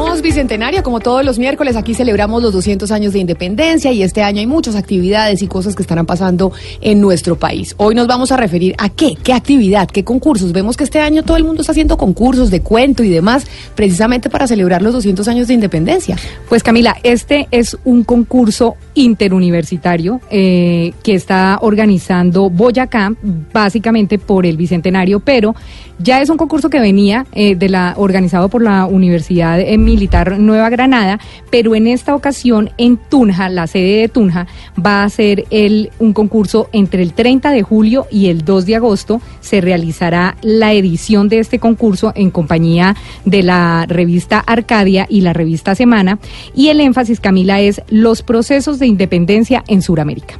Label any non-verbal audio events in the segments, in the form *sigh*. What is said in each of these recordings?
Somos Bicentenario, como todos los miércoles, aquí celebramos los 200 años de independencia y este año hay muchas actividades y cosas que estarán pasando en nuestro país. Hoy nos vamos a referir a qué, qué actividad, qué concursos. Vemos que este año todo el mundo está haciendo concursos de cuento y demás, precisamente para celebrar los 200 años de independencia. Pues Camila, este es un concurso interuniversitario eh, que está organizando Boyacá, básicamente por el Bicentenario, pero ya es un concurso que venía eh, de la organizado por la Universidad eh, Militar Nueva Granada, pero en esta ocasión en Tunja, la sede de Tunja, va a ser el, un concurso entre el 30 de julio y el 2 de agosto. Se realizará la edición de este concurso en compañía de la revista Arcadia y la revista Semana. Y el énfasis, Camila, es los procesos de independencia en Sudamérica.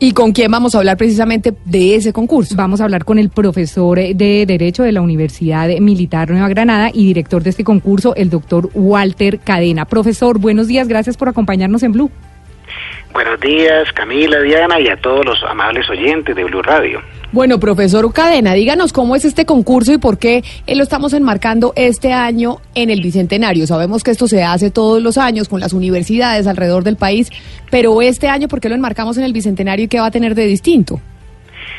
¿Y con quién vamos a hablar precisamente de ese concurso? Vamos a hablar con el profesor de Derecho de la Universidad Militar Nueva Granada y director de este concurso, el doctor Walter Cadena. Profesor, buenos días, gracias por acompañarnos en Blue. Buenos días, Camila, Diana y a todos los amables oyentes de Blue Radio. Bueno, profesor Cadena, díganos cómo es este concurso y por qué eh, lo estamos enmarcando este año en el Bicentenario. Sabemos que esto se hace todos los años con las universidades alrededor del país, pero este año, ¿por qué lo enmarcamos en el Bicentenario y qué va a tener de distinto?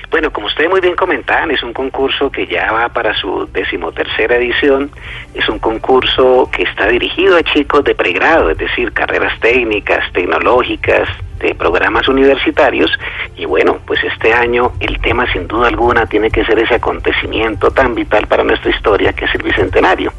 Bueno, como ustedes muy bien comentaban, es un concurso que ya va para su decimotercera edición. Es un concurso que está dirigido a chicos de pregrado, es decir, carreras técnicas, tecnológicas, de programas universitarios. Y bueno, pues este año el tema sin duda alguna tiene que ser ese acontecimiento tan vital para nuestra historia que es el Bicentenario.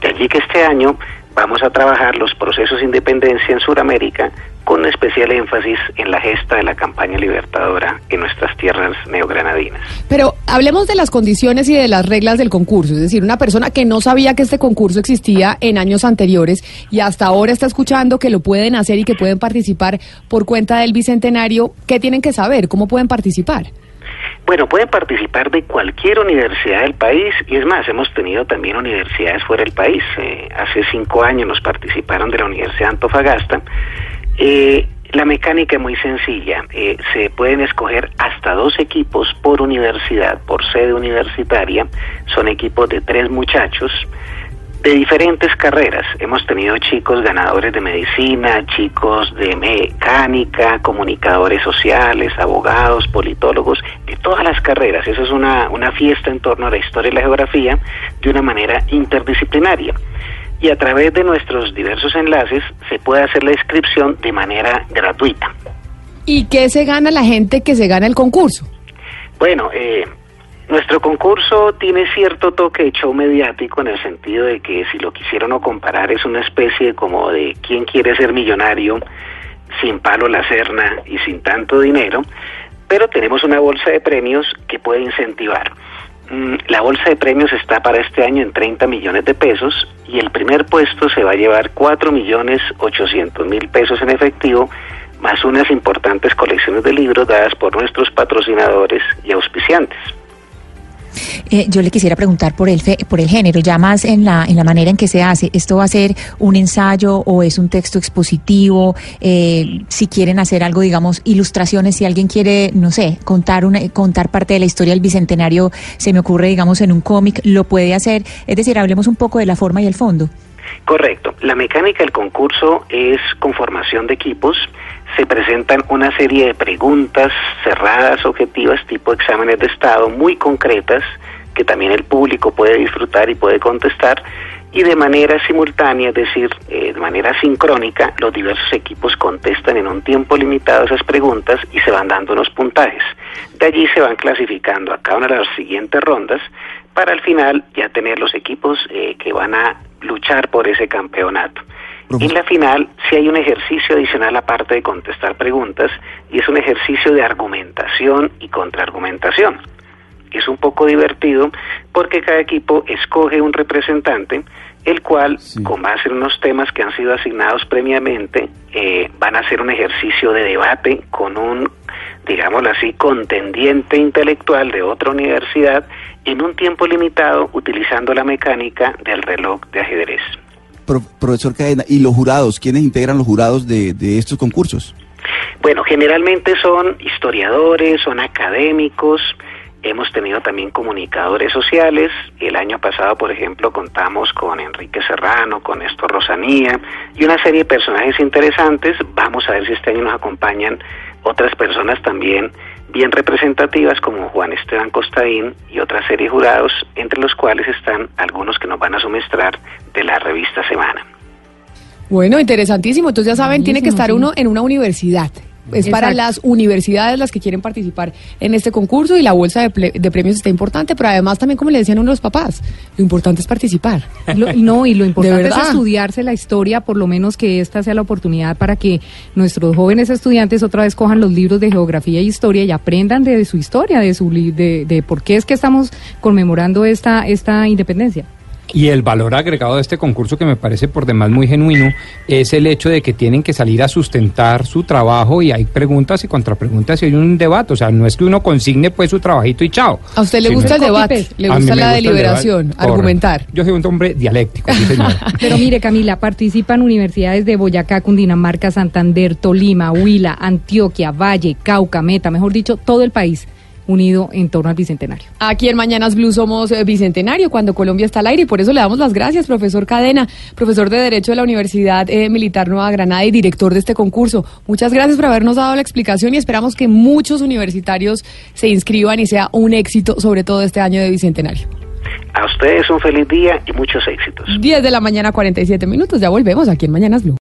De allí que este año vamos a trabajar los procesos de independencia en Sudamérica con especial énfasis en la gesta de la campaña libertadora en nuestras tierras neogranadinas. Pero hablemos de las condiciones y de las reglas del concurso, es decir, una persona que no sabía que este concurso existía en años anteriores y hasta ahora está escuchando que lo pueden hacer y que pueden participar por cuenta del Bicentenario, ¿qué tienen que saber? ¿Cómo pueden participar? Bueno, pueden participar de cualquier universidad del país y es más, hemos tenido también universidades fuera del país. Eh, hace cinco años nos participaron de la Universidad de Antofagasta. Eh, la mecánica es muy sencilla. Eh, se pueden escoger hasta dos equipos por universidad, por sede universitaria. Son equipos de tres muchachos de diferentes carreras. Hemos tenido chicos ganadores de medicina, chicos de mecánica, comunicadores sociales, abogados, politólogos, de todas las carreras. Eso es una, una fiesta en torno a la historia y la geografía de una manera interdisciplinaria. Y a través de nuestros diversos enlaces se puede hacer la inscripción de manera gratuita. ¿Y qué se gana la gente que se gana el concurso? Bueno, eh, nuestro concurso tiene cierto toque de show mediático en el sentido de que si lo quisieron o comparar es una especie como de quién quiere ser millonario sin palo la cerna y sin tanto dinero, pero tenemos una bolsa de premios que puede incentivar. Mm, la bolsa de premios está para este año en 30 millones de pesos y el primer puesto se va a llevar 4 millones 800 mil pesos en efectivo más unas importantes colecciones de libros dadas por nuestros patrocinadores y auspiciantes. Eh, yo le quisiera preguntar por el, fe, por el género, ya más en la, en la manera en que se hace. ¿Esto va a ser un ensayo o es un texto expositivo? Eh, si quieren hacer algo, digamos, ilustraciones, si alguien quiere, no sé, contar, una, contar parte de la historia del Bicentenario, se me ocurre, digamos, en un cómic, lo puede hacer. Es decir, hablemos un poco de la forma y el fondo. Correcto. La mecánica del concurso es conformación de equipos. Se presentan una serie de preguntas cerradas, objetivas, tipo exámenes de estado, muy concretas, que también el público puede disfrutar y puede contestar. Y de manera simultánea, es decir, eh, de manera sincrónica, los diversos equipos contestan en un tiempo limitado esas preguntas y se van dando unos puntajes. De allí se van clasificando a cada una de las siguientes rondas para al final ya tener los equipos eh, que van a luchar por ese campeonato. En la final sí hay un ejercicio adicional aparte de contestar preguntas y es un ejercicio de argumentación y contraargumentación. Es un poco divertido porque cada equipo escoge un representante el cual, Sí. con base en unos temas que han sido asignados previamente, eh, van a hacer un ejercicio de debate con un, digámoslo así, contendiente intelectual de otra universidad en un tiempo limitado utilizando la mecánica del reloj de ajedrez. Pro- profesor Cadena, ¿y los jurados? ¿Quiénes integran los jurados de, de estos concursos? Bueno, generalmente son historiadores, son académicos, hemos tenido también comunicadores sociales. El año pasado, por ejemplo, contamos con Enrique Serrano, con Néstor Rosanía y una serie de personajes interesantes. Vamos a ver si este año nos acompañan otras personas también bien representativas como Juan Esteban Costaín y otra serie de jurados, entre los cuales están algunos que nos van a sumestrar de la revista Semana. Bueno, interesantísimo. Entonces ya saben, tiene que estar sí. uno en una universidad. Es para las universidades las que quieren participar en este concurso y la bolsa de, ple- de premios está importante, pero además también, como le decían uno de los papás, lo importante es participar. Lo- no, y lo *laughs* importante es estudiarse la historia, por lo menos que esta sea la oportunidad para que nuestros jóvenes estudiantes otra vez cojan los libros de geografía y historia y aprendan de su historia, de su li- de, de por qué es que estamos conmemorando esta esta independencia. Y el valor agregado de este concurso, que me parece por demás muy genuino, es el hecho de que tienen que salir a sustentar su trabajo y hay preguntas y contrapreguntas y hay un debate. O sea, no es que uno consigne pues su trabajito y chao. ¿A usted le gusta el debate? ¿Le gusta la gusta deliberación? Correcto. Argumentar. Yo soy un hombre dialéctico, sí señor. *laughs* Pero mire, Camila, participan universidades de Boyacá, Cundinamarca, Santander, Tolima, Huila, Antioquia, Valle, Cauca, Meta, mejor dicho, todo el país unido en torno al Bicentenario. Aquí en Mañanas Blue somos eh, bicentenario cuando Colombia está al aire y por eso le damos las gracias, profesor Cadena, profesor de Derecho de la Universidad eh, Militar Nueva Granada y director de este concurso. Muchas gracias por habernos dado la explicación y esperamos que muchos universitarios se inscriban y sea un éxito, sobre todo este año de bicentenario. A ustedes un feliz día y muchos éxitos. 10 de la mañana, 47 minutos. Ya volvemos aquí en Mañanas Blue.